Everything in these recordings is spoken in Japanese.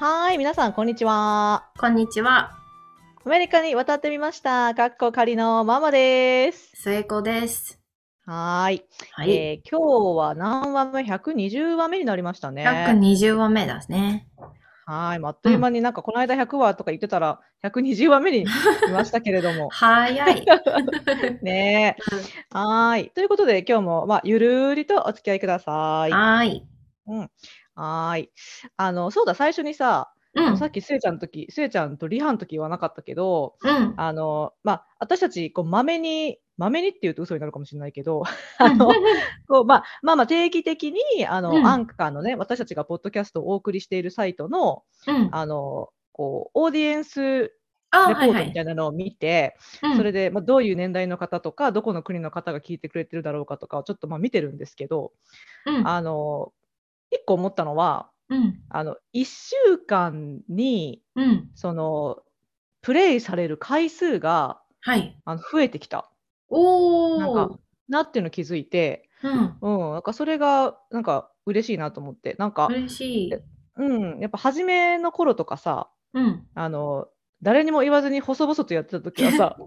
はーい、皆さん、こんにちは。こんにちは、アメリカに渡ってみました。かっこ仮のママです。末子です。はーい。はい。えー今日は何話目 ?120 話目になりましたね。120話目ですね。はーい。まああっという間になんかこの間100話とか言ってたら120話目にいましたけれども。早い。ねえ。はーい。ということで今日も、まあ、ゆるーりとお付き合いください。はーい。うん。はーい。あの、そうだ、最初にさ、うん。さっきせいちゃんの時、せいちゃんとリハの時言わなかったけど、うん。あの、まあ、私たち、こう、まめに、まめにって言うと嘘になるかもしれないけど、あの、こう、まあ、まあまあ、定期的に、あの、うんアンカーのね、私たちがポッドキャストをお送りしているサイトの、うん。あの、こう、オーディエンスあ、レポートみはいはい。たいなのを見て、うんそれで、まあ、どういう年代の方とか、どこの国の方が聞いてくれてるだろうかとかをちょっとまあ見てるんですけど、うん。あの、一個思ったのは、うん。あの、一週間に、うん。その、プレイされる回数が、はい。あの増えてきた。おなんーか。なっていうの気づいて、うん。うん、なんかそれがなんか嬉しいなと思って、なんか、嬉しい。うん、やっぱ初めの頃とかさ、うん。あの、誰にも言わずに細々とやってた時はさ、うん。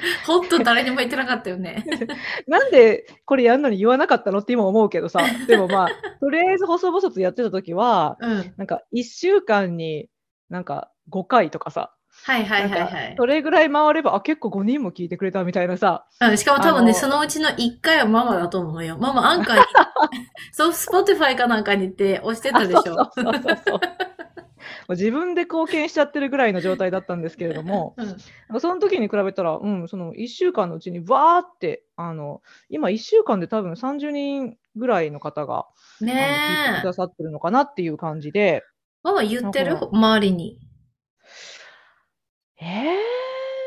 ほんと誰にも言ってなかったよね。なんでこれやるのに言わなかったのって今思うけどさ、でもまあ、とりあえず細々とやってた時は、うん。なんか1週間になんか5回とかさ、はいはいはいはいそれぐらい回れば、あ、結構5人も聞いてくれたみたいなさ、うん。しかも多分ね、そのうちの1回はママだと思うよ。ママアンカーに、そう、 Spotify かなんかに行って押してたでしょ。そうそうそうそう。もう自分で貢献しちゃってるぐらいの状態だったんですけれども、うん。その時に比べたら、うん、その1週間のうちにわーって、あの、今1週間で多分30人ぐらいの方が、あの聞いてねえくだ。さってるのかなっていう感じで、ママ言ってる？周りに。え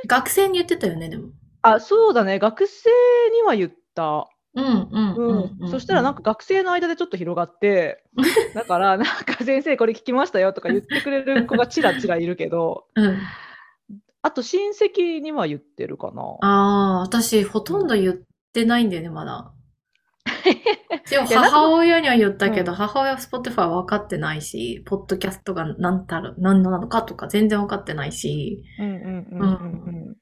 ー、学生に言ってたよね、でも。あ、そうだね、学生には言った。うんうんうん、うん。そしたらなんか学生の間でちょっと広がって、だからなんか先生これ聞きましたよとか言ってくれる子がちらちらいるけど、うん。あと親戚には言ってるかな。ああ、私、ほとんど言ってないんだよね、まだ。でも母親には言ったけど、うん母親は Spotify 分かってないし、ポッドキャストが何たる、何なのかとか全然分かってないし、うんうんうんうん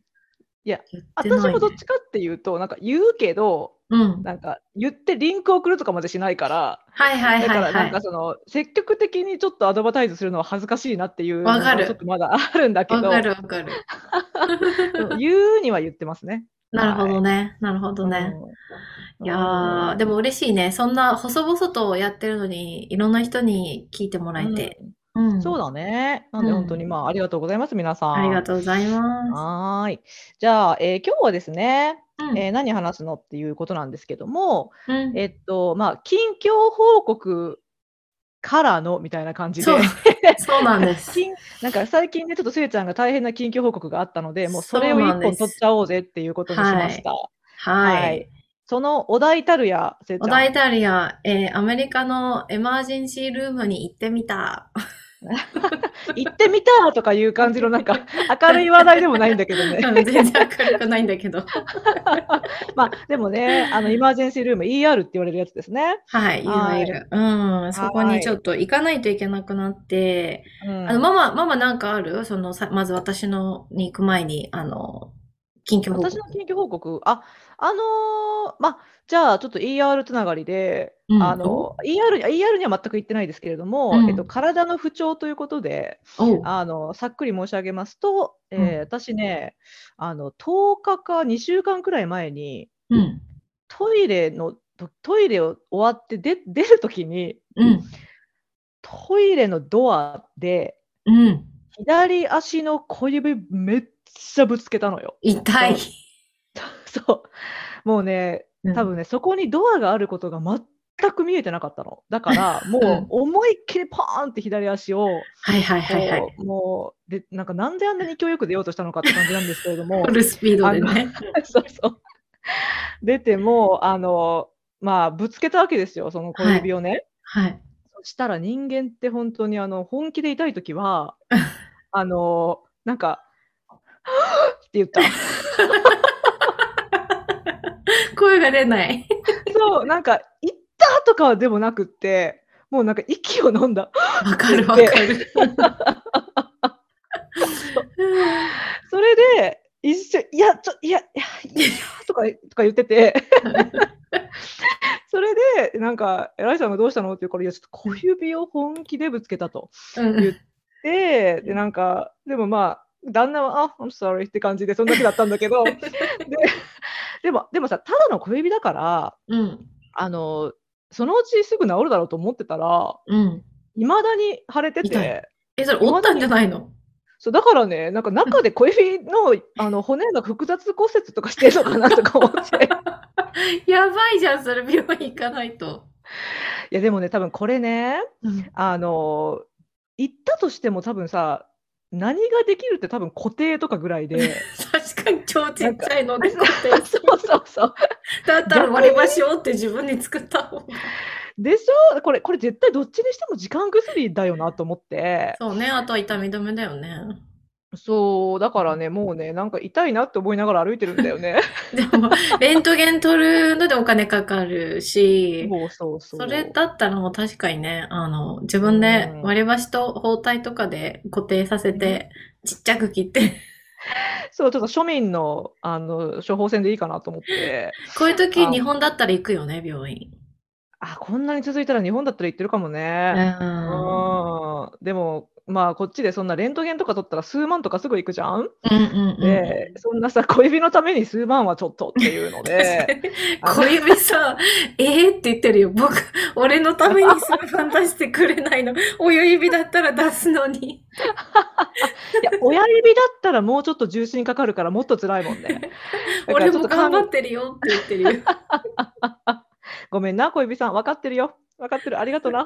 い、ね。私もどっちかっていうと、なんか言うけど、うん。なんか言ってリンク送るとかまでしないから、はいはいだからはいはい。なんかその積極的にちょっとアドバタイズするのは恥ずかしいなっていうのわかるがちょっとまだあるんだけど、わかるわかる。言うには言ってますね。なるほどね。なるほどね。うんいやー、でも嬉しいね。そんな細々とやってるのに、いろんな人に聞いてもらえて。うん。そうだね。なんでうん本当にまあありがとうございます、皆さん。ありがとうございます。はーい。じゃあ、えー今日はですね、うんえー何話すのっていうことなんですけども、うんえっと、まあ、近況報告からのみたいな感じでそう、なんです。近なんか最近ね、ちょっとせいちゃんが大変な近況報告があったので、もうそれを一そうなんです本取っちゃおうぜっていうことにしました。はい。そのお題たるや、せいちゃん。お題タリア、えーアメリカのエマージェンシールームに行ってみた。行ってみたとかいう感じのなんか明るい話題でもないんだけどね。うん全然明るくないんだけど。まあでもね、あの、イマージェンシールーム ER って言われるやつですね。はい、いわゆる。うん、そこにちょっと行かないといけなくなって、うんあの、ママ、ママなんかある？その、さまず私のに行く前に、あの、近況報告。私の近況報告、あ、あのーまあ、じゃあちょっと ER つながりで、うん。あの、ER に、ER には全く行ってないですけれども、うん。えっと、体の不調ということで、あの、さっくり申し上げますと、えーうん。私ね、あの、10日か2週間くらい前に、うん。トイレの、トトイレを終わって出出るときに、うん。トイレのドアで、うん。左足の小指めっちゃぶつけたのよ。痛い。そう。もうね、うん多分ね、そこにドアがあることが全く見えてなかったの。だから、もう思いっきりパーンって左足を、はいはいはいはい。もう、で、なんかなんであんなに勢いよく出ようとしたのかって感じなんですけれどもフ、ルスピードでね。そうそう。出ても、あの、まあ、ぶつけたわけですよ、その小指をね。はい。そしたら人間って本当にあの、本気で痛いときは、あの、なんか、言った。声が出ない。そう、なんか、行ったとかはでもなくって、もうなんか息を飲んだ。わかるわかる。それで、一緒、いや、ちょ、いや、いや、いや、とか、とか言ってて、それで、なんか、偉いさんがどうしたのって言うから、いや、ちょっと小指を本気でぶつけたとうん言って、で、なんか、でもまあ、旦那は、あ、I'm sorry って感じで、そんだけだったんだけど、で、でも、でもさ、ただの小指だから、うん。あの、そのうちすぐ治るだろうと思ってたら、うん。いまだに腫れて痛て、え、それ折ったんじゃないの？そうだからね、なんか中で小指のあの骨が複雑骨折とかしてるのかなとか思って。やばいじゃん、それ病院行かないと。いやでもね、多分これね、うん。あの、行ったとしても多分さ、何ができるって多分固定とかぐらいで。確かに超ちっちゃいので固定。そうそうそう。だったら割り箸をって自分に作った方が。でしょ？これ、これ絶対どっちにしても時間薬だよなと思って。そうね、あとは痛み止めだよね。そう、だからね、もうね、なんか痛いなって思いながら歩いてるんだよね。でも、レントゲン取るのでお金かかるし、そうそうそう。それだったらもう確かにね、あの、自分でうん割り箸と包帯とかで固定させて、ちっちゃく切って、そう、ちょっと庶民の、あの、処方箋でいいかなと思って。こういう時あ日本だったら行くよね、病院。あ、こんなに続いたら日本だったら行ってるかもうね。ん。うん。でも、まあ、こっちでそんなレントゲンとか取ったら数万とかすぐ行くじゃん？うんうんうん。で、そんなさ、小指のために数万はちょっとっていうので、小指さ、えーって言ってるよ。僕、俺のために数万出してくれないの。親指だったら出すのに。いや、親指だったらもうちょっと重心かかるからもっと辛いもんね。俺も頑張ってるよって言ってるよ。ごめんな、小指さん。分かってるよ。分かってる。ありがとな。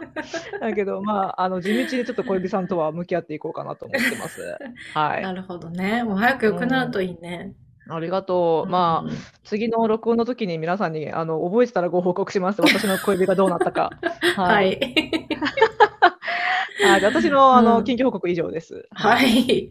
だけど、まあ、あの、地道にちょっと小指さんとは向き合っていこうかなと思ってます。はい。なるほどね。もう早く良くなるといいね。ありがとう。まあ、次の録音の時に皆さんに、あの、覚えてたらご報告します。私の小指がどうなったか。あ、は。はいい。はい、じゃあ私の、あの、うん近況報告以上です。は。い。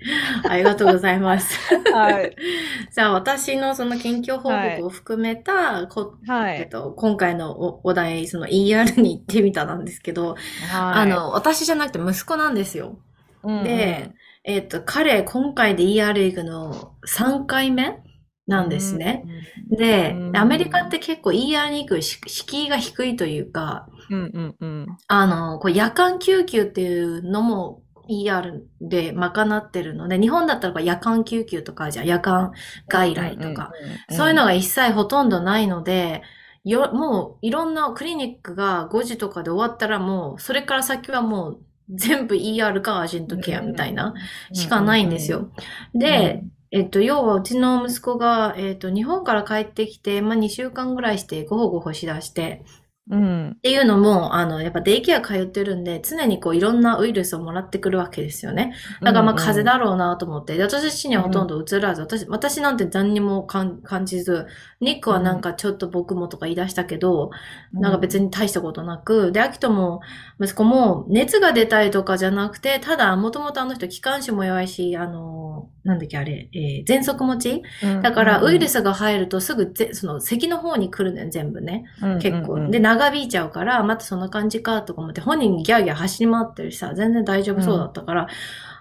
ありがとうございます。はい。じゃあ私のその近況報告を含めたこ、はい。えっと、今回のおお題、その ER に行ってみたなんですけど、あの、私じゃなくて息子なんですよ。はい、で、えっと、彼、今回で ER 行くの3回目なんですね。。でう、んアメリカって結構 ER に行くし敷居が低いというか、うんうんうん。あの、こう夜間救急っていうのも ER で賄ってるので、日本だったら夜間救急とかじゃ夜間外来とか、うん、そういうのが一切ほとんどないので、よ、もういろんなクリニックが5時とかで終わったらもう、それから先はもう全部 ER かアージェントケアみたいなしかないんですよ。で、えっと、要はうちの息子が、えっと、日本から帰ってきて、まあ、2週間ぐらいしてごほごほしだして、うん。っていうのも、あの、やっぱデイケア通ってるんで、常にこういろんなウイルスをもらってくるわけですよね。だからまあ風邪だろうなと思って、で私自身にはほとんど映らず、私、私なんて何にも感感じず、ニックはなんかちょっと僕もとか言い出したけど、なんか別に。に大したことなく、で、アキトも、息子も、熱が出たりとかじゃなくて、ただ、もともとあの人、気管支も弱いし、あの、なんだっけ、あれ、えー、喘息持ち？だから、ウイルスが入るとすぐぜ、その、咳の方に来るのよ、全部ね。結構。で、長引いちゃうから、またそんな感じか、とか思って、本人にギャーギャー走り回ってるしさ、全然大丈夫そうだったから、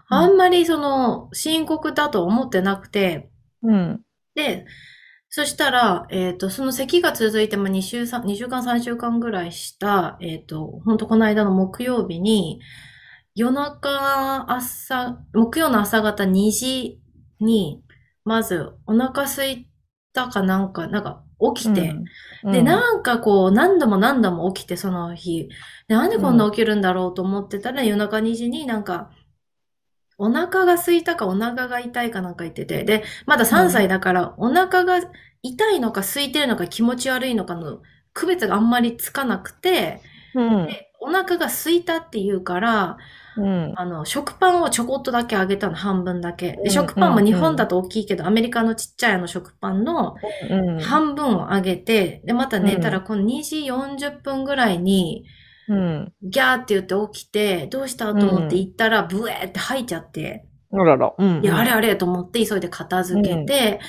あんまりその、深刻だと思ってなくて、うん。で、そしたら、えっ、と、その咳が続いて、まあ、2週、3 2週間、3週間ぐらいした、えっ、と、本当この間の木曜日に、夜中、朝、木曜の朝方2時に、まず、お腹空いたかなんか、なんか、起きて、で、なんかこう、何度も何度も起きて、その日。でなんでこんな起きるんだろうと思ってたら、夜中2時になんか、お腹が空いたかお腹が痛いかなんか言ってて、で、まだ3歳だから、お腹が痛いのか空いてるのか気持ち悪いのかの区別があんまりつかなくて、うん。でお腹が空いたって言うから、うん。あの、食パンをちょこっとだけあげたの、半分だけ。うんで、食パンも日本だと大きいけど、アメリカのちっちゃいあの食パンのうん。半分をあげて、で、また寝たら、この2時40分ぐらいに、うん。ギャーって言って起きて、どうしたと思って行ったら、ブエーって吐いちゃって、あらら。いや、あれあれと思って急いで片付けて、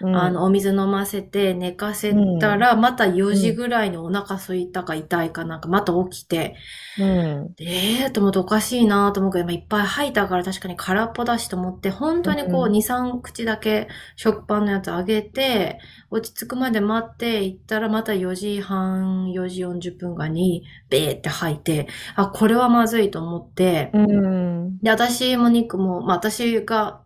うん、あの、お水飲ませて寝かせたら、また4時ぐらいにお腹空いたか痛いかなんか、また起きて、うん。ええー、と思っておかしいなと思うけど、まあいっぱい吐いたから確かに空っぽだしと思って、本当にこううん2、3口だけ食パンのやつあげて、落ち着くまで待って行ったらまた4時半、4時40分がに、ベーって吐いて、あ、これはまずいと思って、うん。で、私もニックも、まあ私が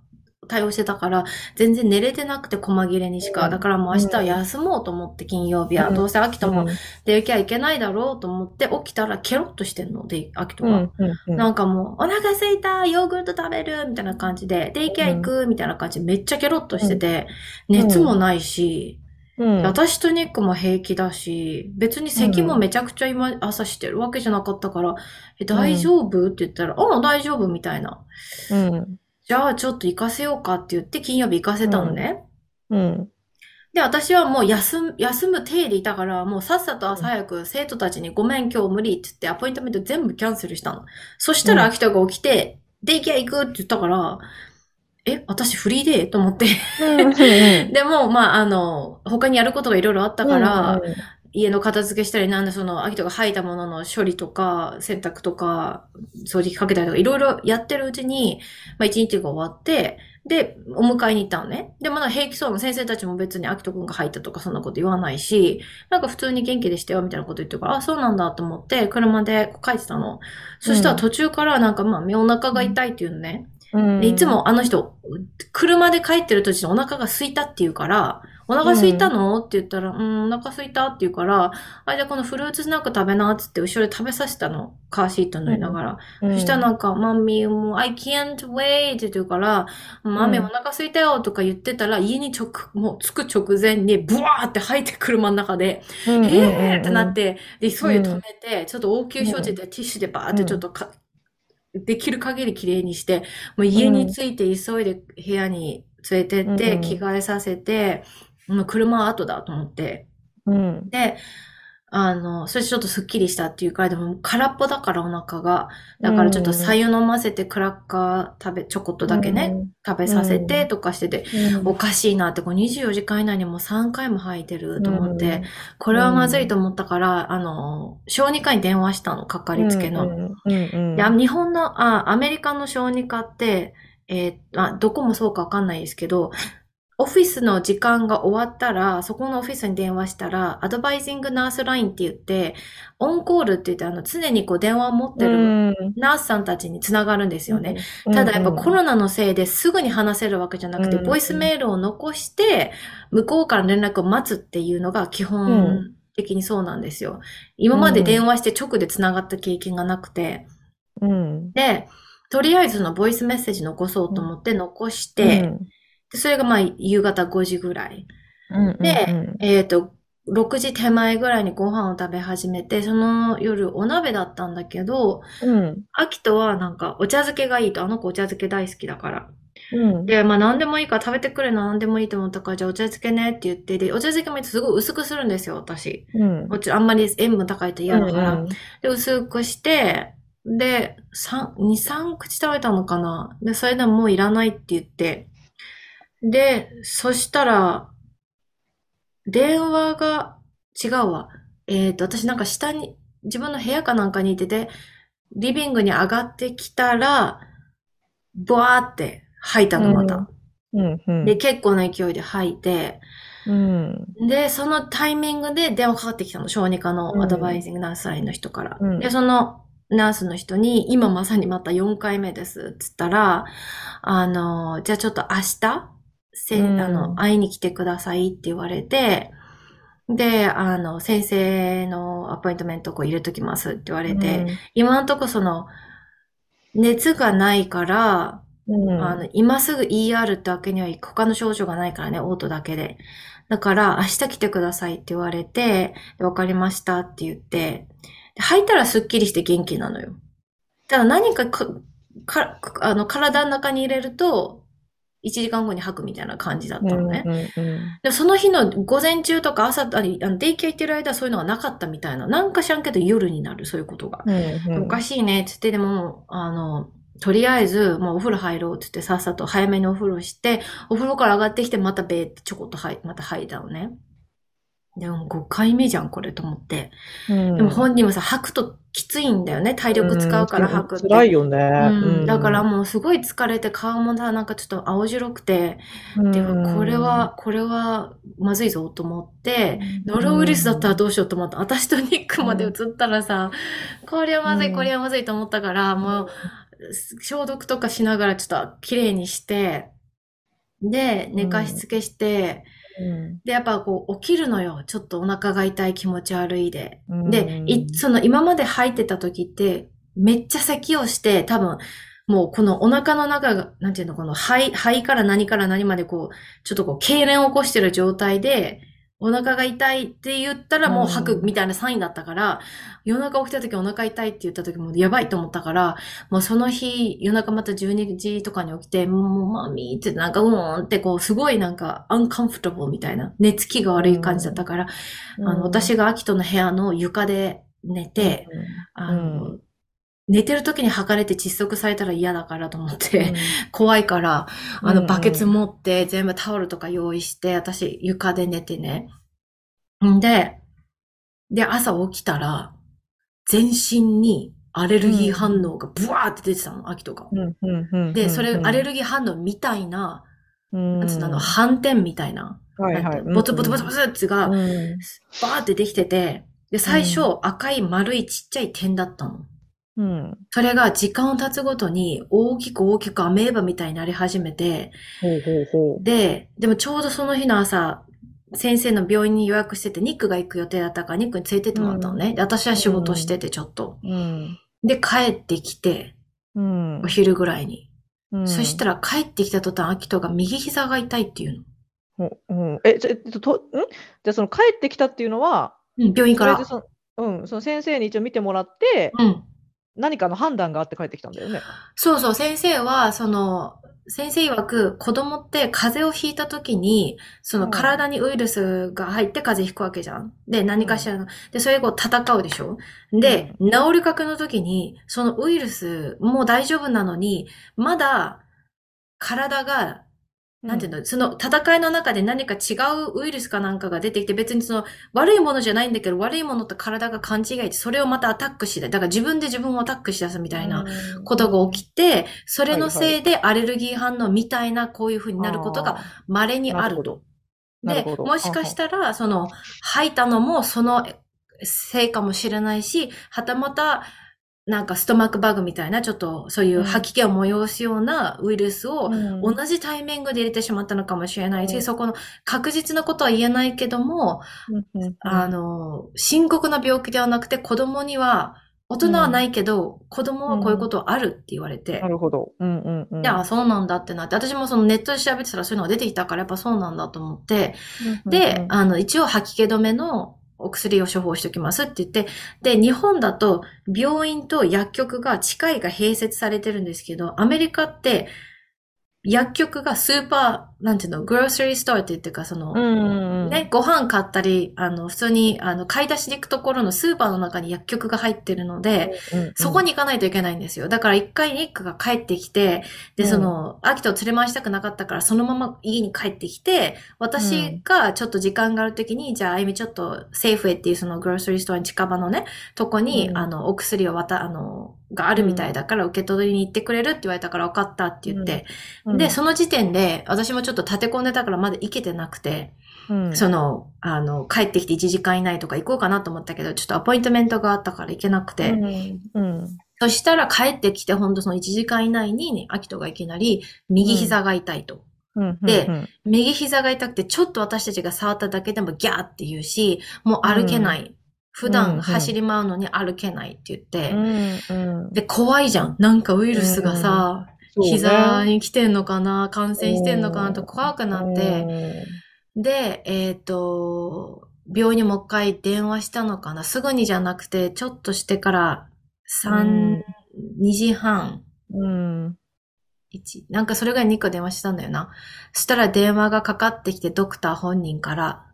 対応してたから、全然寝れてなくて細切れにしか。うんだからもう明日は休もうと思って金曜日は。うんどうせ秋とも出行きゃいけないだろうと思って起きたらケロッとしてんの。で、秋とが。うん。うん。なんかもう、お腹すいたヨーグルト食べるみたいな感じで、デイケア行くみたいな感じでめっちゃケロッとしてて、熱もないし、うん。私とニックも平気だし、別に咳もめちゃくちゃ今朝してるわけじゃなかったから、え、大丈夫？って言ったら、ああ、大丈夫みたいな。うん。じゃあちょっと行かせようかって言って金曜日行かせたのね。うん。で、私はもう休む、休む体でいたから、もうさっさと朝早く生徒たちにごめん今日無理って言ってアポイントメント全部キャンセルしたの。そしたらうん秋田が起きて、デイケア行くって言ったから、え、私フリーデーと思って。うん。でも、まあ、あの、他にやることがいろいろあったから、うん家の片付けしたり、なんでその、秋田が吐いたものの処理とか、洗濯とか、掃除機かけたりとか、いろいろやってるうちに、まあ一日が終わって、で、お迎えに行ったのね。で、まだ平気そうな先生たちも別に秋人くんが入ったとかそんなこと言わないし、なんか普通に元気でしたよみたいなこと言ってるから、あ、そうなんだと思って、車で帰ってたの。そしたら途中からなんかまあ、お腹が痛いっていうのね。うん。でいつもあの人、車で帰ってる途中にお腹が空いたって言うから、お腹空いたの？って言ったら、うん、お腹空いたって言うから、あ、じゃあこのフルーツスナック食べなっつって後ろで食べさせたの。カーシート乗りながら。うん、そしたらなんか、マミーもう、I can't wait って言うから、マミーお腹空いたよとか言ってたら、家に直、もう着く直前に、ブワーって吐いて車の中で、うん、えーってなって、で、急いで止うん。めて、ちょっと応急処置でティッシュでバーってちょっとか、できる限り綺麗にして、もう家に着いて急いで部屋に連れてって、うん着替えさせて、もう車は後だと思って。うん。で、あの、それちょっとスッキリしたっていうから、でも空っぽだからお腹が。だからちょっと白湯飲ませてクラッカー食べ、ちょこっとだけね、食べさせてとかしてて、うん、おかしいなって、こう24時間以内にもう3回も吐いてると思って、これはまずいと思ったから、あの、小児科に電話したの、かかりつけの。日本のあ、アメリカの小児科って、えーあ、どこもそうかわかんないですけど、オフィスの時間が終わったら、そこのオフィスに電話したら、アドバイジングナースラインって言って、オンコールって言って、あの、常にこう電話を持ってるうんナースさんたちにつながるんですよね。うんただやっぱコロナのせいですぐに話せるわけじゃなくて、うんボイスメールを残して、向こうから連絡を待つっていうのが基本的にそうなんですよ。今まで電話して直で繋がった経験がなくて。うん。で、とりあえずのボイスメッセージ残そうと思って残して、でそれがまあ夕方5時ぐらい。うん、でうんえっ、と、6時手前ぐらいにご飯を食べ始めて、その夜お鍋だったんだけど、うん、アキトはなんかお茶漬けがいいと、あの子お茶漬け大好きだから。うん、で、まあ何でもいいから食べてくれな何でもいいと思ったから、じゃあお茶漬けねって言って、で、お茶漬けもすごい薄くするんですよ、私。うん、もちろんあんまり塩分高いと嫌だから。うんで、薄くして、で、3、2、3口食べたのかなで、それでももういらないって言って。で、そしたら、電話が、違うわ。えっ、と、私なんか下に、自分の部屋かなんかにいてて、リビングに上がってきたら、ブワーって吐いたの、また。うん、うん。で、結構な勢いで吐いて、うん、で、そのタイミングで電話かかってきたの、小児科のアドバイジングナースラインの人から。うんで、そのナースの人に、今まさにまた4回目です、つったら、あの、じゃあちょっと明日、せうんあの、会いに来てくださいって言われて、で、あの、先生のアポイントメントこう入れときますって言われて、今のとこその、熱がないから、うん、あの、今すぐ ER ってわけにはい他の症状がないからね、オートだけで。だから、明日来てくださいって言われて、でわかりましたって言って、で吐いたらスッキリして元気なのよ。ただ何かか、か、あの、体の中に入れると、1時間後に吐くみたいな感じだったのね。うん、うん、でその日の午前中とか朝あのデイケア行ってる間はそういうのがなかったみたいな。なんか知らんけど夜になる、そういうことが。うん、おかしいねって言って、でも、あの、とりあえず、もうお風呂入ろうって言ってさっさと早めにお風呂して、お風呂から上がってきてまたべーってちょこっとはい、また吐いたのね。でも5回目じゃん、これと思って。うん、でも本人はさ、吐くときついんだよね。体力使うから吐くって。辛いよね、うん。だからもうすごい疲れて顔もさ、なんかちょっと青白くて、でもこれは、これはまずいぞと思って、ノロウイルスだったらどうしようと思った。私とニックまで移ったらさ、これはまずい、これはまずいと思ったから、もう、消毒とかしながらちょっと綺麗にして、で、寝かしつけして、うん、で、やっぱこう、起きるのよ。ちょっとお腹が痛い気持ち悪いで。うん、で、い、その今まで入ってた時って、めっちゃ咳をして、多分、もうこのお腹の中が、なんていうの、この肺、肺から何から何までこう、ちょっとこう、痙攣を起こしてる状態で、お腹が痛いって言ったらもう吐くみたいなサインだったから、夜中起きた時お腹痛いって言った時もやばいと思ったから、もうその日夜中また12時とかに起きて、もうマミーってなんかうーんってこうすごいなんかアンカンフトブルみたいな、寝つきが悪い感じだったから、あの、私が秋との部屋の床で寝て、あの、寝てる時に吐かれて窒息されたら嫌だからと思って、うん、怖いから、あの、バケツ持って全部タオルとか用意して、私床で寝てね。んで、で、朝起きたら、全身にアレルギー反応がブワーって出てたの、秋とか。で、それ、アレルギー反応みたいな、なんつうの、あの、反転みたいな。はいはい。ボツボツボツボツってが、バーってできてて、で、最初、赤い丸いちっちゃい点だったの。うん。それが時間を経つごとに大きく大きくアメーバみたいになり始めて、ほうほうほうで、でもちょうどその日の朝、先生の病院に予約してて、ニックが行く予定だったから、ニックに連れてってもらったのね。うん、で私は仕事してて、ちょっと、うん。で、帰ってきて、うん、お昼ぐらいに。うん、そしたら帰ってきた途端、アキトが右膝が痛いっていうの。うん、え、ちょ、と、ん？じゃあその帰ってきたっていうのは、うん、病院から。うん、その先生に一応見てもらって、うん、何かの判断があって帰ってきたんだよね。そうそう、先生は、その、先生曰く子供って風邪をひいた時に、その体にウイルスが入って風邪ひくわけじゃん。で、何かしらの。で、それを戦うでしょで、治りかけの時に、そのウイルスもう大丈夫なのに、まだ体がなんていうの、その戦いの中で何か違うウイルスかなんかが出てきて、別にその悪いものじゃないんだけど、悪いものと体が勘違いして、それをまたアタックして、だから自分で自分をアタックし出すみたいなことが起きて、それのせいでアレルギー反応みたいなこういう風になることが稀にある。と。で、もしかしたら、その、吐いたのもそのせいかもしれないし、はたまた、なんかストマックバグみたいな、ちょっとそういう吐き気を催すようなウイルスを同じタイミングで入れてしまったのかもしれないし、うん、そこの確実なことは言えないけども、うん、あの、深刻な病気ではなくて子供には、大人はないけど、うん、子供はこういうことあるって言われて。なるほど。うんうんうん。いや、そうなんだってなって、私もそのネットで調べてたらそういうのが出てきたから、やっぱそうなんだと思って、で、あの、一応吐き気止めのお薬を処方しておきますって言って、で、日本だと病院と薬局が近いが併設されてるんですけど、アメリカって薬局がスーパー、なんていうの、グローサリーストアって言ってか、その、ね、ご飯買ったり、あの、普通に、あの、買い出しに行くところのスーパーの中に薬局が入ってるので、そこに行かないといけないんですよ。だから一回ニックが帰ってきて、で、その、アキトを連れ回したくなかったから、そのまま家に帰ってきて、私がちょっと時間があるときに、じゃあ、あゆみちょっと、セーフウェイっていうそのグローサリーストアに近場のね、とこに、あの、お薬を渡、あの、があるみたいだから受け取りに行ってくれるって言われたから分かったって言って、うん、で、その時点で私もちょっと立て込んでたからまだ行けてなくて、うん、その、あの、帰ってきて1時間以内とか行こうかなと思ったけど、ちょっとアポイントメントがあったから行けなくて、うん、そしたら帰ってきてほんとその1時間以内に、アキトがいきなり右膝が痛いと。で、右膝が痛くて、ちょっと私たちが触っただけでもギャーって言うし、もう歩けない。普段走り回るのに歩けないって言って、うん。うん、で、怖いじゃん。なんかウイルスがさ、うんうん、膝に来てんのかな、感染してんのかなと怖くなって、で、えっ、ー、と、病院にもう一回電話したのかな。すぐにじゃなくて、ちょっとしてから3、2時半。うん。1。なんかそれが2個電話したんだよな。そしたら電話がかかってきて、ドクター本人から。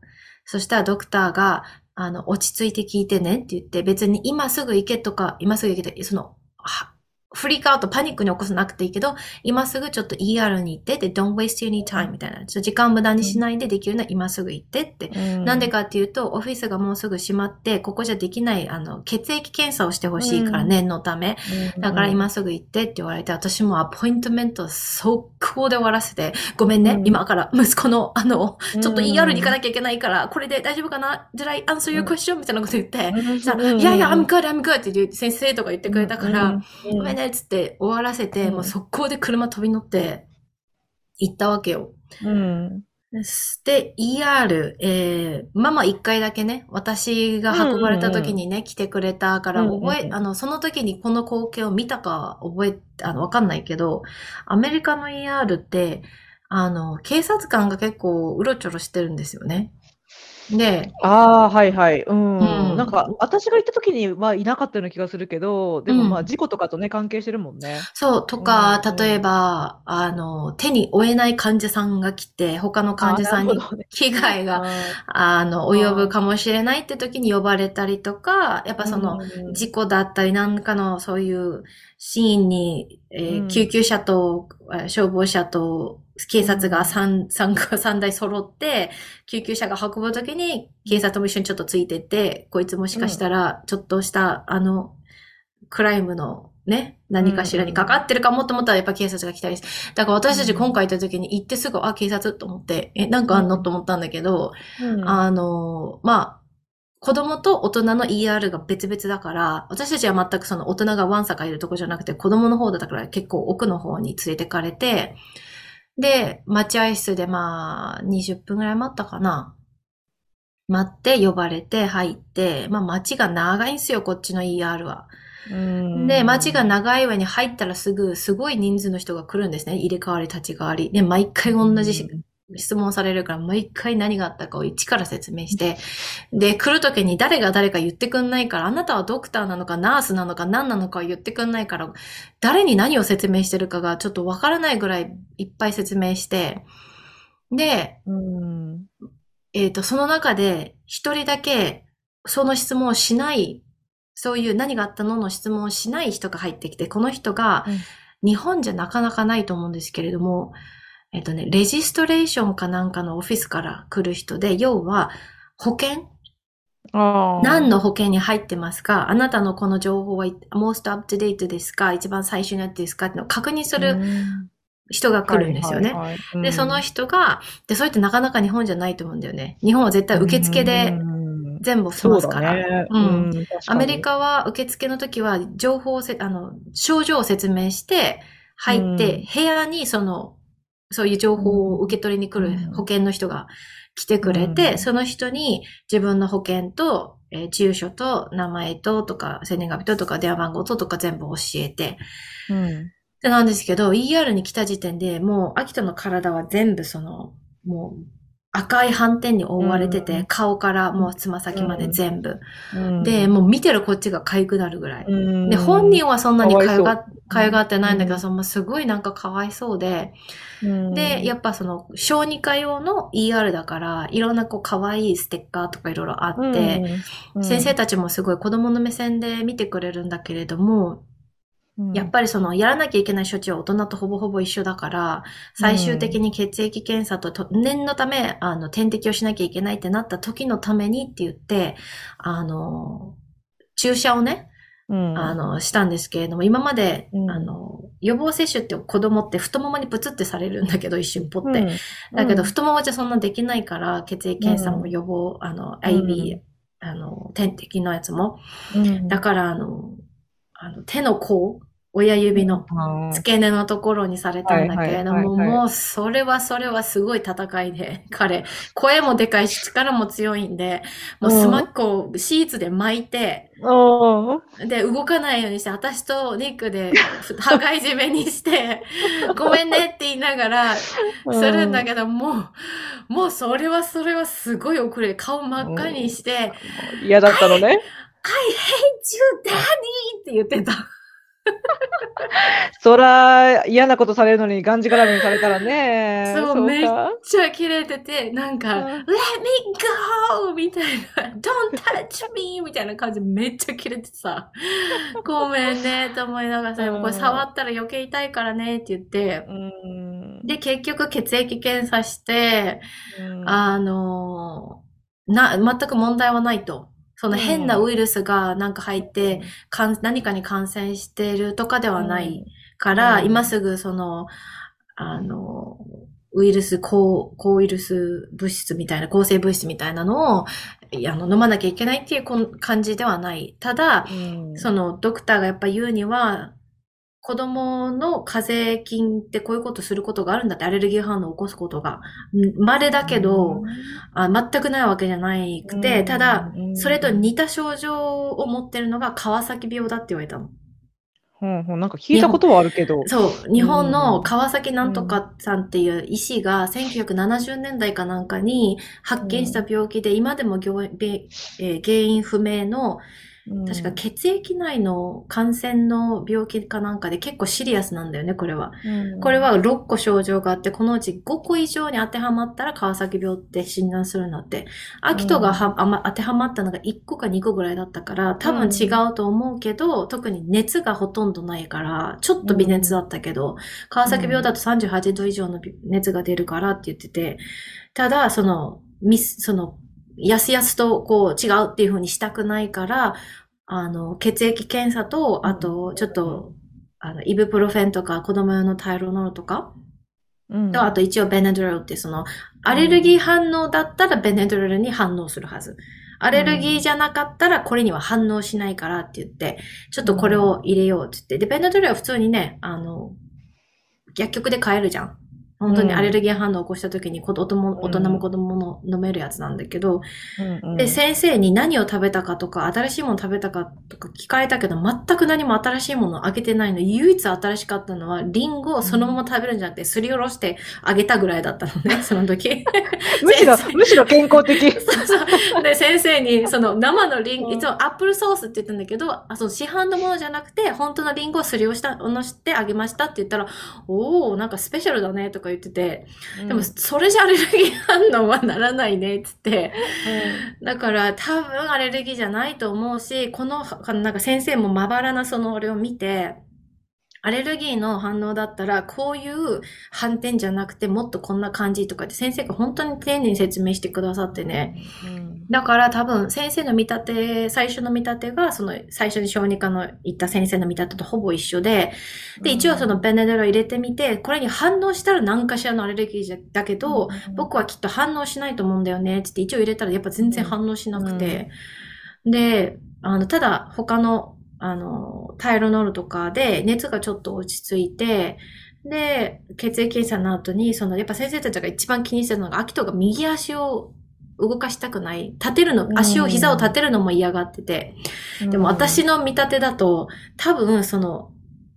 そしたらドクターが、あの、落ち着いて聞いてねって言って、別に今すぐ行けとか、今すぐ行けて、その、は、フリークアウト、パニックに起こさなくていいけど、今すぐちょっと ER に行って、で、don't waste any time みたいな。時間無駄にしないでできるのは今すぐ行ってって。うん。なんでかっていうと、オフィスがもうすぐ閉まって、ここじゃできない、あの、血液検査をしてほしいから、うん。念のため。だから今すぐ行ってって言われて、私もアポイントメント速攻で終わらせて、ごめんね、うん。今から息子の、あの、うん。ちょっと ER に行かなきゃいけないから、これで大丈夫かな ?Did I answer your question? みたいなこと言って、うん。いやいや、I'm good, I'm good って言って先生とか言ってくれたから、うん。ごめんねっつって終わらせて、うんもう速攻で車飛び乗って行ったわけよ。うんで、ER、えー、ママ一回だけね、私が運ばれた時にね、来てくれたから、うんうんうん覚え、あの、その時にこの光景を見たか覚え、あの、わかんないけど、アメリカの ER って、あの、警察官が結構うろちょろしてるんですよね。で、ああ、はいはい。うん。うん。なんか、私が行った時にはいなかったような気がするけど、でもまあ、うん事故とかとね、関係してるもんね。そう、とか、うん。例えば、あの、手に負えない患者さんが来て、他の患者さんにあーなるほどね。危害が、あ あの、及ぶかもしれないって時に呼ばれたりとか、やっぱその、うん。事故だったり、何かのそういうシーンに、えーうん。救急車と、えー消防車と警察が3、三三台揃って、救急車が運ぶときに警察も一緒にちょっとついてって、こいつもしかしたら、ちょっとした、あの、クライムのね、何かしらにかかってるかもと思ったらやっぱ警察が来たりしてだから私たち今回行った時に行ってすぐ、あ、警察？と思って、え、なんかあんの？と思ったんだけど、うん。あの、まあ、子供と大人の ER が別々だから、私たちは全くその大人がワンサかいるとこじゃなくて、子供の方だったから結構奥の方に連れてかれて、で、待合室でまあ、20分ぐらい待ったかな。待って、呼ばれて、入って、まあ待ちが長いんですよ、こっちの ER は。うんで、待ちが長い上に入ったらすぐ、すごい人数の人が来るんですね。入れ替わり立ち替わり。で、毎回同じし質問されるから、毎回何があったかを一から説明して、で、来る時に誰が誰か言ってくんないから、あなたはドクターなのかナースなのか何なのか言ってくんないから、誰に何を説明してるかがちょっとわからないぐらいいっぱい説明して、で、うん。えっ、と、その中で一人だけその質問をしない、そういう何があったのの質問をしない人が入ってきて、この人が日本じゃなかなかないと思うんですけれども、えっ、とね、レジストレーションかなんかのオフィスから来る人で、要は保険？何の保険に入ってますか？あなたのこの情報は most up to date ですか？一番最初のやつですか？ってのを確認するうん。人が来るんですよね。で、その人が、で、それってなかなか日本じゃないと思うんだよね。日本は絶対受付でうん。全部済そうだますから。ね。うん。アメリカは受付の時は情報をせ、あの、症状を説明して入って、うん。部屋にその、そういう情報を受け取りに来るうん。保険の人が来てくれて、うん。その人に自分の保険と、えー住所と名前ととか、生年月日ととか電話番号ととか全部教えて、うん。でなんですけど、ER に来た時点でもう、秋田の体は全部その、もう、赤い斑点に覆われてて、うん。顔からもうつま先まで全部。うん。で、もう見てるこっちが痒くなるぐらい。うん。で、本人はそんなにかわいそう。痒が、痒がってないんだけど、うん。そのすごいなんかかわいそうで、うん。で、やっぱその、小児科用の ER だから、いろんなこう、可愛いステッカーとかいろいろあって、うん。先生たちもすごい子供の目線で見てくれるんだけれども、うん。やっぱりその、やらなきゃいけない処置は大人とほぼほぼ一緒だから、最終的に血液検査とと念のため、あの、点滴をしなきゃいけないってなった時のためにって言って、あの、注射をね、うん。あの、したんですけれども、今まで、うん。あの、予防接種って子供って太ももにプツってされるんだけど、一瞬ポって。うん。だけど、うん。太ももじゃそんなできないから、血液検査も予防、あの、IB、あの、点滴のやつも。うん。だから、あの、あの手の甲、親指の付け根のところにされたんだけれども、もうそれはそれはすごい戦いで、彼、声もでかいし力も強いんで、もうスマックをシーツで巻いて、で、動かないようにして、私とニックで、羽交い締めにして、ごめんねって言いながら、するんだけど、もう、もうそれはそれはすごい遅れ、顔真っ赤にして、嫌だったのね。I hate you, daddy! って言ってた。そら、嫌なことされるのにがんじがらめにされたらね。そうそうめっか。ちゃキレてて、なんか、うん Let me go! みたいな、Don't touch me! みたいな感じでめっちゃキレてさ、ごめんね、と思いながらさ、うんこれ触ったら余計痛いからね、って言って、うん。で、結局血液検査して、うんあの、な、全く問題はないと。その変なウイルスがなんか入って、かん。何かに感染してるとかではないから、うん。今すぐその、あの、ウイルス、抗、抗ウイルス物質みたいな、抗生物質みたいなのを、あの、飲まなきゃいけないっていう感じではない。ただ、うん。その、ドクターがやっぱ言うには、子供の風邪菌ってこういうことすることがあるんだって、アレルギー反応を起こすことが。ん。稀だけど、あ全くないわけじゃないくて、うん。ただ、うん。それと似た症状を持ってるのが川崎病だって言われたの。ほんほんなんか聞いたことはあるけど。そう、日本の川崎なんとかさんっていう医師が1970年代かなんかに発見した病気で、今でもえー原因不明の、うん。確か血液内の感染の病気かなんかで結構シリアスなんだよね、これは。うん。これは6個症状があって、このうち5個以上に当てはまったら川崎病って診断するんだって。アキトがは、あま、当てはまったのが1個か2個ぐらいだったから、多分違うと思うけど、特に熱がほとんどないから、ちょっと微熱だったけど、川崎病だと38度以上の熱が出るからって言ってて、ただ、その、ミス、その、やすやすとこう違うっていう風にしたくないから、あの、血液検査と、あと、ちょっと、あの、イブプロフェンとか子供用のタイロノールとか、うんと、あと一応ベネドロルってその、アレルギー反応だったらベネドロルに反応するはず。アレルギーじゃなかったらこれには反応しないからって言って、ちょっとこれを入れようって言って。で、ベネドロルは普通にね、あの、薬局で買えるじゃん。本当にアレルギー反応を起こした時に子供ん大人も子供も飲めるやつなんだけど、うんうんで、先生に何を食べたかとか、新しいもの食べたかとか聞かれたけど、全く何も新しいものをあげてないの。唯一新しかったのは、リンゴをそのまま食べるんじゃなくて、すりおろしてあげたぐらいだったのね、その時。むしろ、むしろ健康的。そうそう。で、先生に、その 生のリンゴ、いつもアップルソースって言ったんだけど、あその市販のものじゃなくて、本当のリンゴをすりおろした、おろしてあげましたって言ったら、おー、なんかスペシャルだねとか言ってて、でも、それじゃアレルギー反応はならないねって。言って、だから多分アレルギーじゃないと思うし、この、なんか先生もまばらなその俺を見て、アレルギーの反応だったら、こういう反転じゃなくて、もっとこんな感じとかって先生が本当に丁寧に説明してくださってね。うん。だから多分先生の見立て、最初の見立てが、その最初に小児科の言った先生の見立てとほぼ一緒で、で、一応そのベネデロ入れてみて、これに反応したら何かしらのアレルギーじゃだけど、僕はきっと反応しないと思うんだよねってって一応入れたらやっぱ全然反応しなくて、で、あの、ただ他の、あの、タイロノールとかで熱がちょっと落ち着いて、で、血液検査の後に、その、やっぱ先生たちが一番気にしてるのが、アキトが右足を動かしたくない。立てるの、足を、膝を立てるのも嫌がってて。でも私の見立てだと、多分その、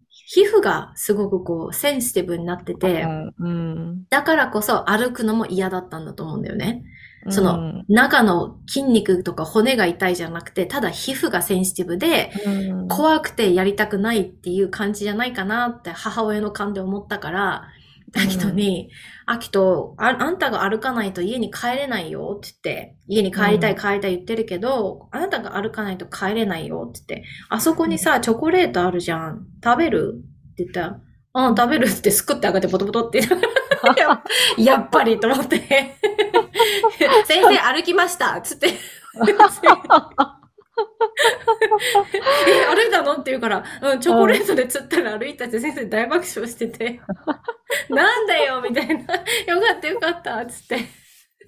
皮膚がすごくこう、センシティブになってて、うんだからこそ歩くのも嫌だったんだと思うんだよね。うん。その、中の筋肉とか骨が痛いじゃなくて、ただ皮膚がセンシティブで、うん。怖くてやりたくないっていう感じじゃないかなって母親の勘で思ったから、アキトに、アキト、ああんたが歩かないと家に帰れないよって言って、家に帰りたいうん。帰りたい言ってるけど、あなたが歩かないと帰れないよって言って、あそこにさ、チョコレートあるじゃん。食べる？って言ったら、うん、食べる？ってすくってあげてボトボトって。や やっぱりと思って。先生歩きましたつって。え、歩いたの？って言うから、うん、チョコレートで釣ったら歩いたって先生大爆笑してて、なんだよみたいな、よかったよかったつって。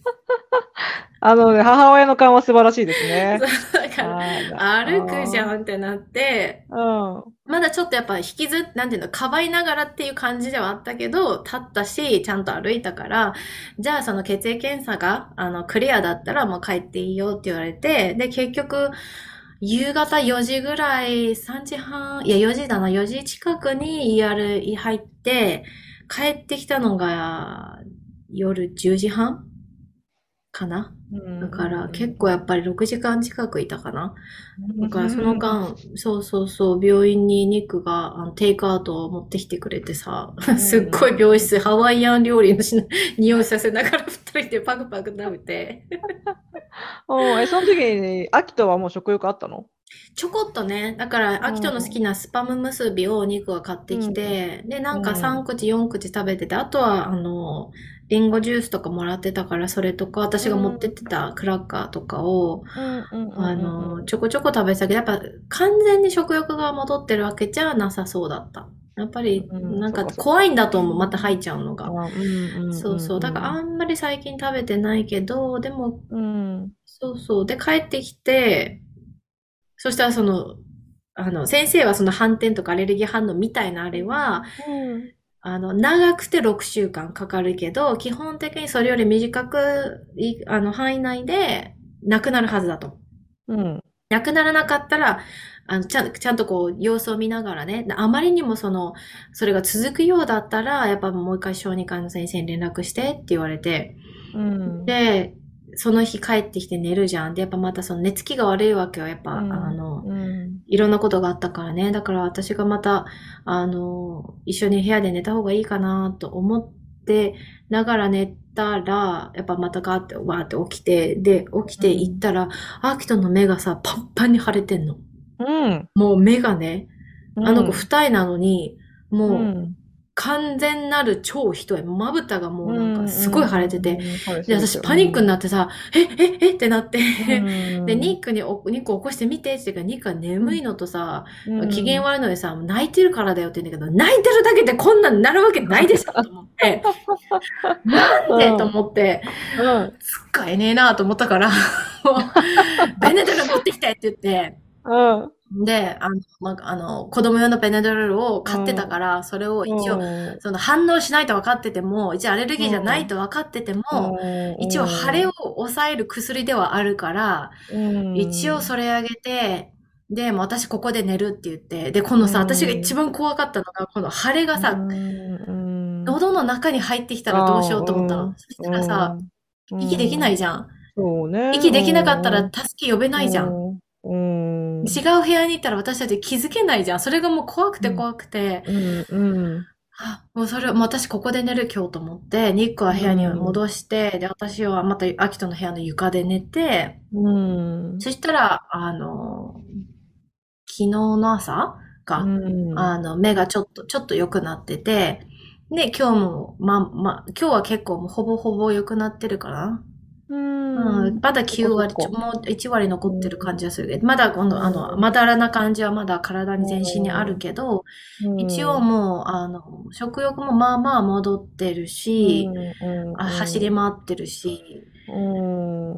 あのね、母親の勘は素晴らしいですね。だから、歩くじん。ゃんってなって、うん。まだちょっとやっぱ引きず、なんていうの、かばいながらっていう感じではあったけど、立ったし、ちゃんと歩いたから、じゃあその血液検査が、あの、クリアだったらもう帰っていいよって言われて、で、結局、夕方4時ぐらい、3時半、いや4時だな、4時近くに ER 入って、帰ってきたのが夜10時半かな。うんだから結構やっぱり6時間近くいたかな。だからその間、そうそうそう、病院にニックがあのテイクアウトを持ってきてくれてさ、ん。すっごい病室、ハワイアン料理のしな 匂いさせながら二人で パクパク食べて。うんえ、その時に、アキトはもう食欲あったの？ちょこっとね、だから、アキトの好きなスパム結びをニックが買ってきて、で、なんかうん3口、4口食べてて、あとは、あの、リンゴジュースとかもらってたから、それとか、私が持ってってたクラッカーとかを、あの、ちょこちょこ食べてたけど、やっぱ完全に食欲が戻ってるわけじゃなさそうだった。やっぱり、うんなんか怖いんだと思う、また吐いちゃうのが。がそうそう。だからあんまり最近食べてないけど、でも、うん。そうそう。で、帰ってきて、そしたらその、あの、先生はその反転とかアレルギー反応みたいなあれは、あの、長くて6週間かかるけど、基本的にそれより短く、いあの、範囲内でなくなるはずだと。うん。なくならなかったら、あの、ちゃん、ちゃんとこう、様子を見ながらね、あまりにもその、それが続くようだったら、やっぱもう一回小児科の先生に連絡してって言われて、うん。で、その日帰ってきて寝るじゃん。で、やっぱまたその寝つきが悪いわけよ。やっぱ、うんあの、うん。いろんなことがあったからね。だから私がまた、あの、一緒に部屋で寝た方がいいかなと思ってながら寝たら、やっぱまたガーってわーって起きて、で、起きて行ったら、アキトの目がさ、パンパンに腫れてんの。うん。もう目がね、あの子二重なのに、もううん完全なる超一重。まぶたがもうなんかすごい腫れてて、、でで、私パニックになってさ、え、え、えってなって、でで、ニックにお、ニック起こしてみてって言うから、ニックは眠いのとさ、うん。機嫌悪いのでさ、泣いてるからだよって言うんだけど、泣いてるだけでこんなんなるわけないでしょと思って、なんでと思って、うん。使えねえなと思ったから、ベネドル持ってきてって言って、うん。で、あの、まあの、子供用のベネドルを買ってたから、それを一応、応、その反応しないと分かってても、一応アレルギーじゃないと分かってても、一応腫れを抑える薬ではあるから、うん、一応それあげて、で、もう私ここで寝るって言って、で、このさ、うん。私が一番怖かったのが、この腫れがさ、うん、喉の中に入ってきたらどうしようと思ったうんの。そしたらさ、うん、息できないじゃん。そうね。息できなかったら助け呼べないじゃん。ん。うん。違う部屋に行ったら私たち気づけないじゃん。それがもう怖くて怖くて、うん。うん。あもうそれ、もう私ここで寝る今日と思って、ニックは部屋に戻して、で、私はまたアキトの部屋の床で寝て、うん。そしたら、あの、昨日の朝か、うん。あの、目がちょっと、ちょっと良くなってて、で、今日も、ま、ま、今日は結構もうほぼほぼ良くなってるかな。うん。うん、まだ9割、もう1割残ってる感じはするけど、まだこの、あの、まだらな感じはまだ体に全身にあるけど、一応もう、あの、食欲もまあまあ戻ってるし、うん、あ走り回ってるし、う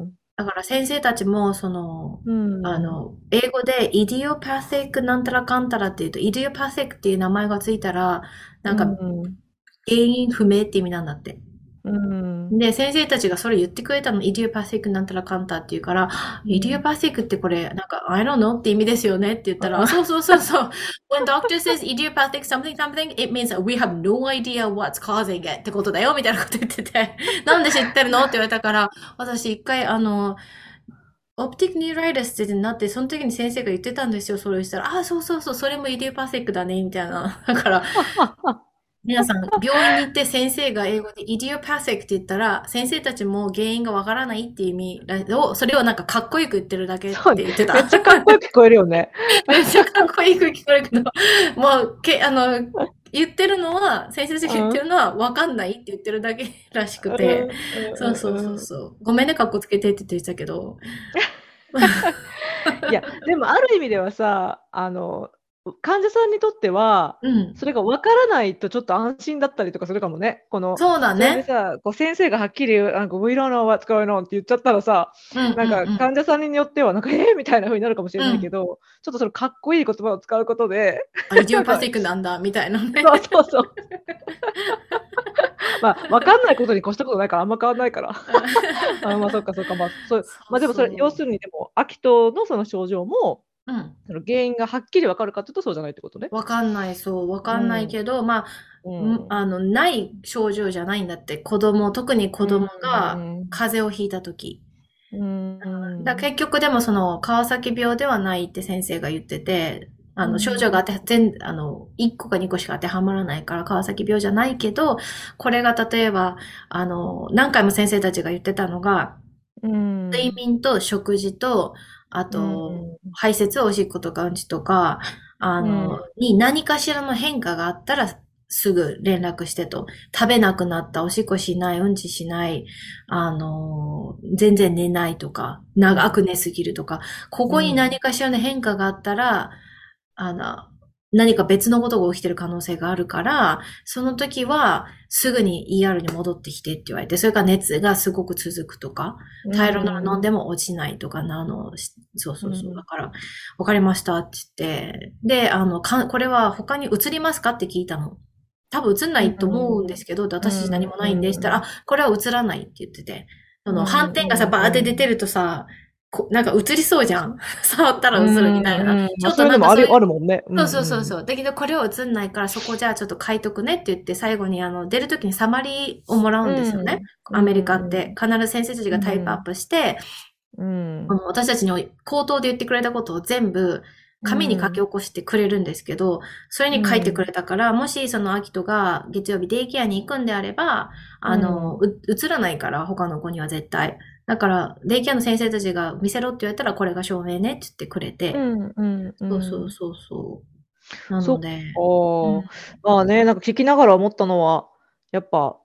ん。だから先生たちも、その、うん。あ、の、英語でイディオパセックなんたらかんたらっていうと、イディオパセックっていう名前がついたら、なんかうん。原因不明って意味なんだって。うん。で、先生たちがそれ言ってくれたの、イディオパセックなんたらかんたっていうから、イディオパセックってこれ、なんか、I don't know って意味ですよねって言ったら、そうそうそうそう。When doctor says idiopathic something something, it means that we have no idea what's causing it ってことだよみたいなこと言ってて、なんで知ってるのって言われたから、私一回あの、オプティックニューライダスってなって、その時に先生が言ってたんですよ、それをしたら、ああ、そうそうそう、それもイディオパセックだね、みたいな。だから、皆さん、病院に行って先生が英語でイディオパセックって言ったら、先生たちも原因がわからないっていう意味を、それをなんかかっこよく言ってるだけって言ってた。めっちゃかっこよく聞こえるよね。めっちゃかっこいい風聞こえるけど、もう、け、あの、言ってるのは、先生たちが言ってるのはわかんないって言ってるだけらしくて、そうそうそうそう。ごめんね、かっこつけてって言ってたけど。いや、でもある意味ではさ、あの、患者さんにとっては、うん。それが分からないとちょっと安心だったりとかするかもね。この、そうだね。さ、こう先生がはっきり、なんか、We don't know what's going on って言っちゃったらさ、うんなんかうんうん患者さんによっては、なんか、えーみたいな風になるかもしれないけど、ちょっとそのかっこいい言葉を使うことで、あイディオパセックなんだ、みたいなね。そうそうそう。まあ、分かんないことに越したことないから、あんま変わんないから。あまあ、そっかそっか。まあ、そうまあ、でもそれ、要するに、でも、秋人のその症状も、うん。その原因がはっきり分かるかというとそうじゃないってことね。わかんない、そう、わかんないけど、まあ、うんあの、ない症状じゃないんだって。子供、特に子供うがん風邪をひいた時。うんだ結局でもその川崎病ではないって先生が言ってて、あのうん症状があって、全、あの、1個か2個しか当てはまらないから川崎病じゃないけど、これが例えば、あの、何回も先生たちが言ってたのが、うん睡眠と食事と、あと、うん排泄、おしっことかうんちとか、あの、うん。に何かしらの変化があったら、すぐ連絡してと。食べなくなった、おしっこしない、うんちしない、あの、全然寝ないとか、長く寝すぎるとか、ここに何かしらの変化があったら、あの、何か別のことが起きてる可能性があるから、その時はすぐに ER に戻ってきてって言われて、それから熱がすごく続くとか、タイロナル飲んでも落ちないとかな、あの、しそうそうそうう。んだから、わかりましたって言って、で、あの、かこれは他に移りますかって聞いたの。多分移んないと思うんですけど、で私何もないんで、うんしたら、あ、これは移らないって言ってて、その、うん斑点がさ、バーって出てるとさ、こなんか映りそうじゃん 触ったら映るみたいな。うんうんちょっとなんかそういうあるもんね。そうそうそうそう。だけどこれは映んないからそこじゃあちょっと書いとくねって言って最後にあの出るときにサマリーをもらうんですよね。うんアメリカって。必ず先生たちがタイプアップして、うん。私たちに口頭で言ってくれたことを全部紙に書き起こしてくれるんですけど、それに書いてくれたから、もしそのアキトが月曜日デイケアに行くんであれば、あの、う映らないから他の子には絶対。だから、デイケアの先生たちが見せろって言われたらこれが証明ねって言ってくれて、うんうんうん。そうそうそうそう。なので、おーうんまあね、なんか聞きながら思ったのは、やっぱ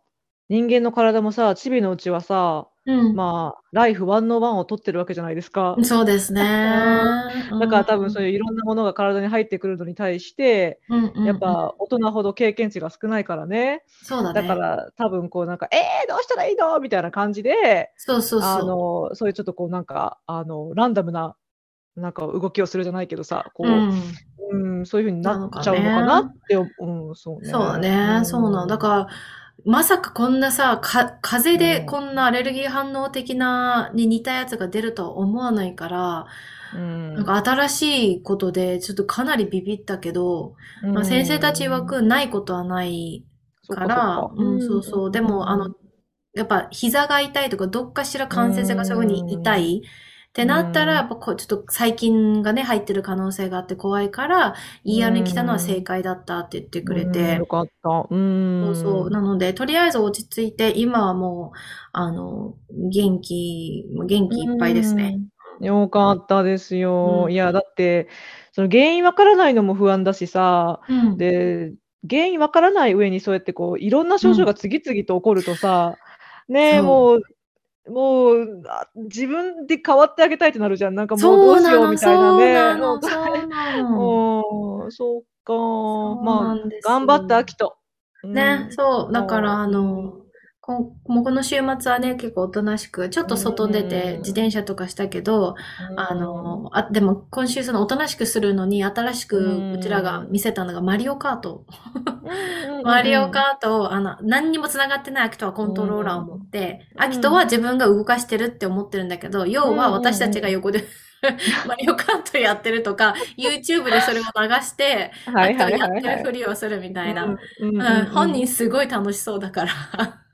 人間の体もさ、チビのうちはさ、うん。まあ、ライフワンのワンを取ってるわけじゃないですか。そうですね。だから多分そういう、いろんなものが体に入ってくるのに対して、うんうんうんやっぱ大人ほど経験値が少ないからね。そうだね。だから多分こうなんか、えー、どうしたらいいのみたいな感じで、そうそうそう。あの、そういうちょっとこうなんか、あの、ランダムな、なんか動きをするじゃないけどさ、こう、うんうん、そういうふうになっちゃうのかなって思う、うん、そうね。そうだね、そうなの。だから、まさかこんなさ、か、風邪でうん。こんなアレルギー反応的な、に似たやつが出るとは思わないから、うん、なんか新しいことで、ちょっとかなりビビったけど、うん、まあ、先生たち曰くないことはないそっから、そっか。うん、そうそう。でも、あの、やっぱ膝が痛いとか、どっかしら関節がそういう風に痛いってなったら、うんやっぱこう、ちょっと細菌がね、入ってる可能性があって怖いから、ER に来たのは正解だったって言ってくれうんてよ、かった。うん。そうそう。なので、とりあえず落ち着いて、今はもう、あの、元気、元気いっぱいですね。うん。よかったですよ。うんいや、だって、その原因わからないのも不安だしさ、うん。で、原因わからない上にそうやってこう、いろんな症状が次々と起こるとさ、ねえ、そうもう、もう、あ自分で変わってあげたいってなるじゃん。なんかもうどそうしようみたいなね。そうなの。うん、そうか。うまあ頑張って、アキト。ね、そう。だから、あうんの、こもうこの週末はね、結構おとなしく、ちょっと外出てうん自転車とかしたけど、うん。あの、あ、でも今週そのおとなしくするのに、新しくうん。うちらが見せたのがマリオカート。マリオカートを、あの、何にも繋がってないアキトはコントローラーを持って、うんアキトは自分が動かしてるって思ってるんだけど、要は私たちが横で マリオカートやってるとか、YouTube でそれを流して、はいはいアキトはい。はいやってるふりをするみたいな。本人すごい楽しそうだから。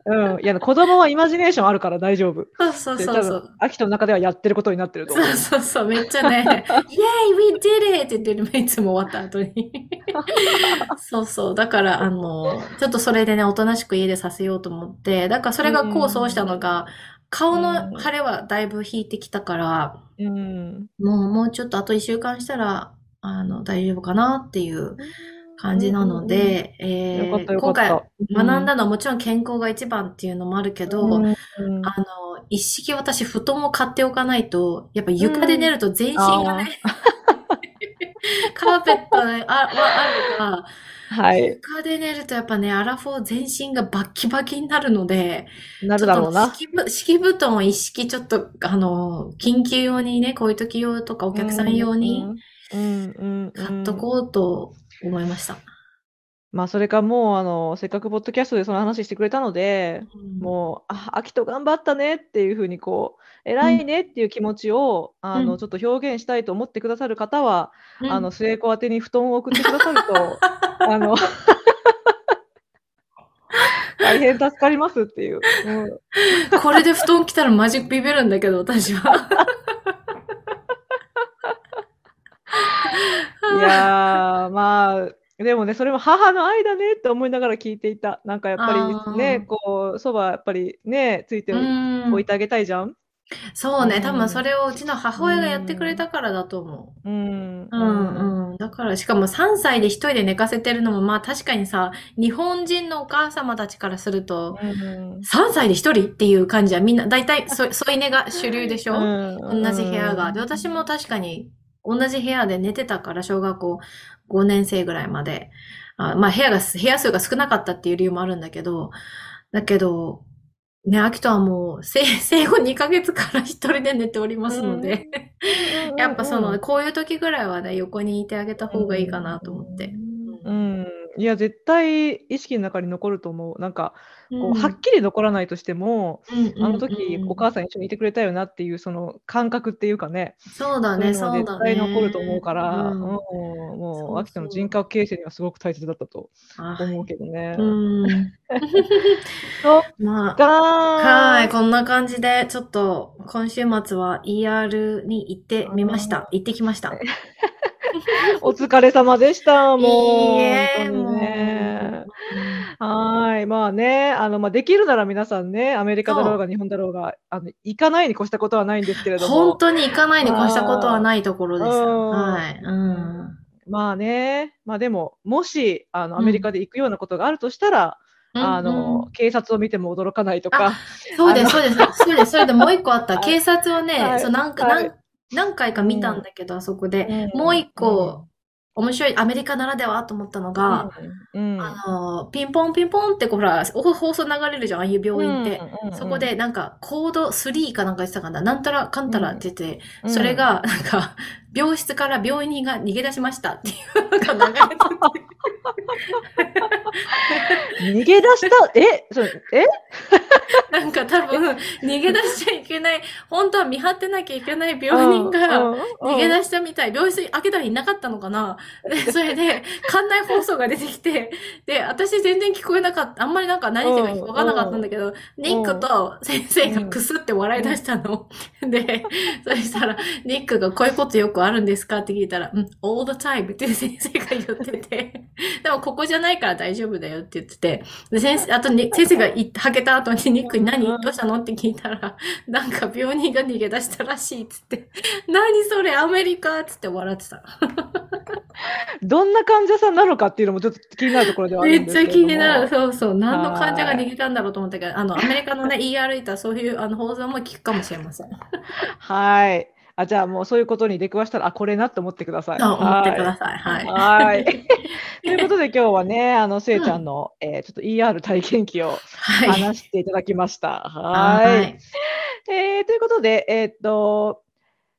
うん。いや、子供はイマジネーションあるから大丈夫。そうそうそうそう分。、アキトの中ではやってることになってると思う。そうそうそう、めっちゃね、イェーイ !We did it! って言ってるのいつも終わった後に。そうそう。だから、あの、ちょっとそれでね、おとなしく家でさせようと思って、だからそれが功をしたのが、顔の腫れはだいぶ引いてきたから、うん。もう、もうちょっとあと一週間したら、あの、大丈夫かなっていう感じなので、えよかったよか今回学んだのはもちろん健康が一番っていうのもあるけど、うんうん。あの、一式私布団を買っておかないと、やっぱ床で寝ると全身がね、カーペットはあるが、はい。床で寝るとやっぱね、アラフォー全身がバッキバキになるので、なるだろうな。敷布団を一式ちょっと、あの、緊急用にね、こういう時用とかお客さん用にうんうんうん。買っとこうと思いました。まあ、それかもう、あの、せっかくポッドキャストでその話してくれたので、うんもう、あ、アキト頑張ったねっていうふうに、こう、偉いねっていう気持ちを、あの、うんちょっと表現したいと思ってくださる方は、うんあの、末子宛てに布団を送ってくださると、あの、大変助かりますっていう。うんこれで布団来たらマジビビるんだけど、私は。やー、まあ、でもね、それも母の愛だねって思いながら聞いていた。なんかやっぱりね、こう、そばやっぱりね、ついてうんおいてあげたいじゃん？そうね、うん多分それをうちの母親がやってくれたからだと思う。うん。うんうん。だから、しかも3歳で一人で寝かせてるのも、まあ確かにさ、日本人のお母様たちからすると、うん3歳で一人っていう感じはみんな、だいたいそ 添い寝が主流でしょ、うん同じ部屋が。で、私も確かに同じ部屋で寝てたから、小学校5年生ぐらいまで。あまあ部屋が、部屋数が少なかったっていう理由もあるんだけど、だけど、ね、秋とはもう生、生後2ヶ月から一人で寝ておりますので、やっぱその、こういう時ぐらいはね、横にいてあげた方がいいかなと思って。うん。いや、絶対意識の中に残ると思う。なんか、こう、はっっきり残らないとしても、うんあの時お母さん一緒にいてくれたよなっていうその感覚っていうかね、そうだね、そう。絶対残ると思うから、うんも、そうう秋田の人格形成にはすごく大切だったとあ思うけどね。まあ、かはい、こんな感じで、ちょっと今週末は ER に行ってみました。行ってきました。お疲れ様でした。もう。いいえ、本当にもねう。はい。まあね、あの、まあ、できるなら皆さんね、アメリカだろうが日本だろうが、あの、行かないに越したことはないんですけれども。本当に行かないに越したことはないところです。うんはい。うん。まあね、まあでも、もし、あの、アメリカで行くようなことがあるとしたら、あうんの、警察を見ても驚かないとか、そうです、あそうです。そうです。それでもう一個あった。はい警察をね、はいそう何回はい何何回か見たんだけど、あそこで。うんもう一個、面白い、アメリカならではと思ったのが、うん、うん。あの、ピンポンピンポンってこうほら、お放送流れるじゃん、ああいう病院って。、うんそこで、なんか、コード3かなんか言ってたかな、なんたらかんたらって言って、うん。それ、が、なんか、病室から病院が逃げ出しました？っていうのが流れてて、逃げ出した、え、それえ？なんか多分、逃げ出しちゃいけない、本当は見張ってなきゃいけない病人が、逃げ出したみたい。病室開けたらいなかったのかな？で、それで、館内放送が出てきて、で、私全然聞こえなかった。あんまりなんか何言ってるかわかんなかったんだけど、ニックと先生がクスって笑い出したの。で、そしたら、ニックがこういうことよくあるんですか？って聞いたら、うん、all the time って先生が言ってて、でもここじゃないから大丈夫だよって言ってて、で、先生、あとに、先生がいはけた後にニックに何どうしたの？って聞いたら、なんか病人が逃げ出したらしいっつって、何それアメリカっつって笑ってた。どんな患者さんなのかっていうのもちょっと気になるところではあめっちゃるんですけれども。気になる。そうそう。何の患者が逃げたんだろうと思ったけど、あの、アメリカのね、ER いたらそういうあの放送も聞くかもしれません。はい。あ、じゃあもうそういうことに出くわしたら、あ、これなって思ってください。と思ってくだささい。はい。はい。ということで今日はね、あの、せいちゃんの、えーちょっと ER 体験記をはい。話していただきました。はい。えーということで、えーっと、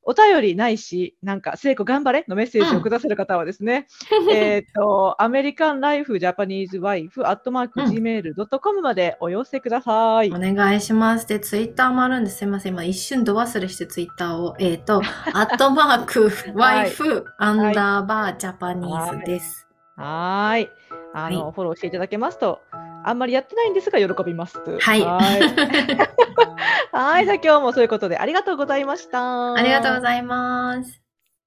お便りないし、なんか、聖子頑張れのメッセージをくださる方はですね、えーっと、アメリカンライフジャパニーズワイフアットマークうん gmail.com までお寄せください。お願いします。で、ツイッターもあるんです。すいません。今一瞬度忘れしてツイッターを。えっ、と、アットマーク、ワイフ、アンダーバー、ジャパニーズです。はーい。あの、はフォローしていただけますと、あんまりやってないんですが、喜びます。はい。はい。じゃあ今日もそういうことでありがとうございました。ありがとうございます。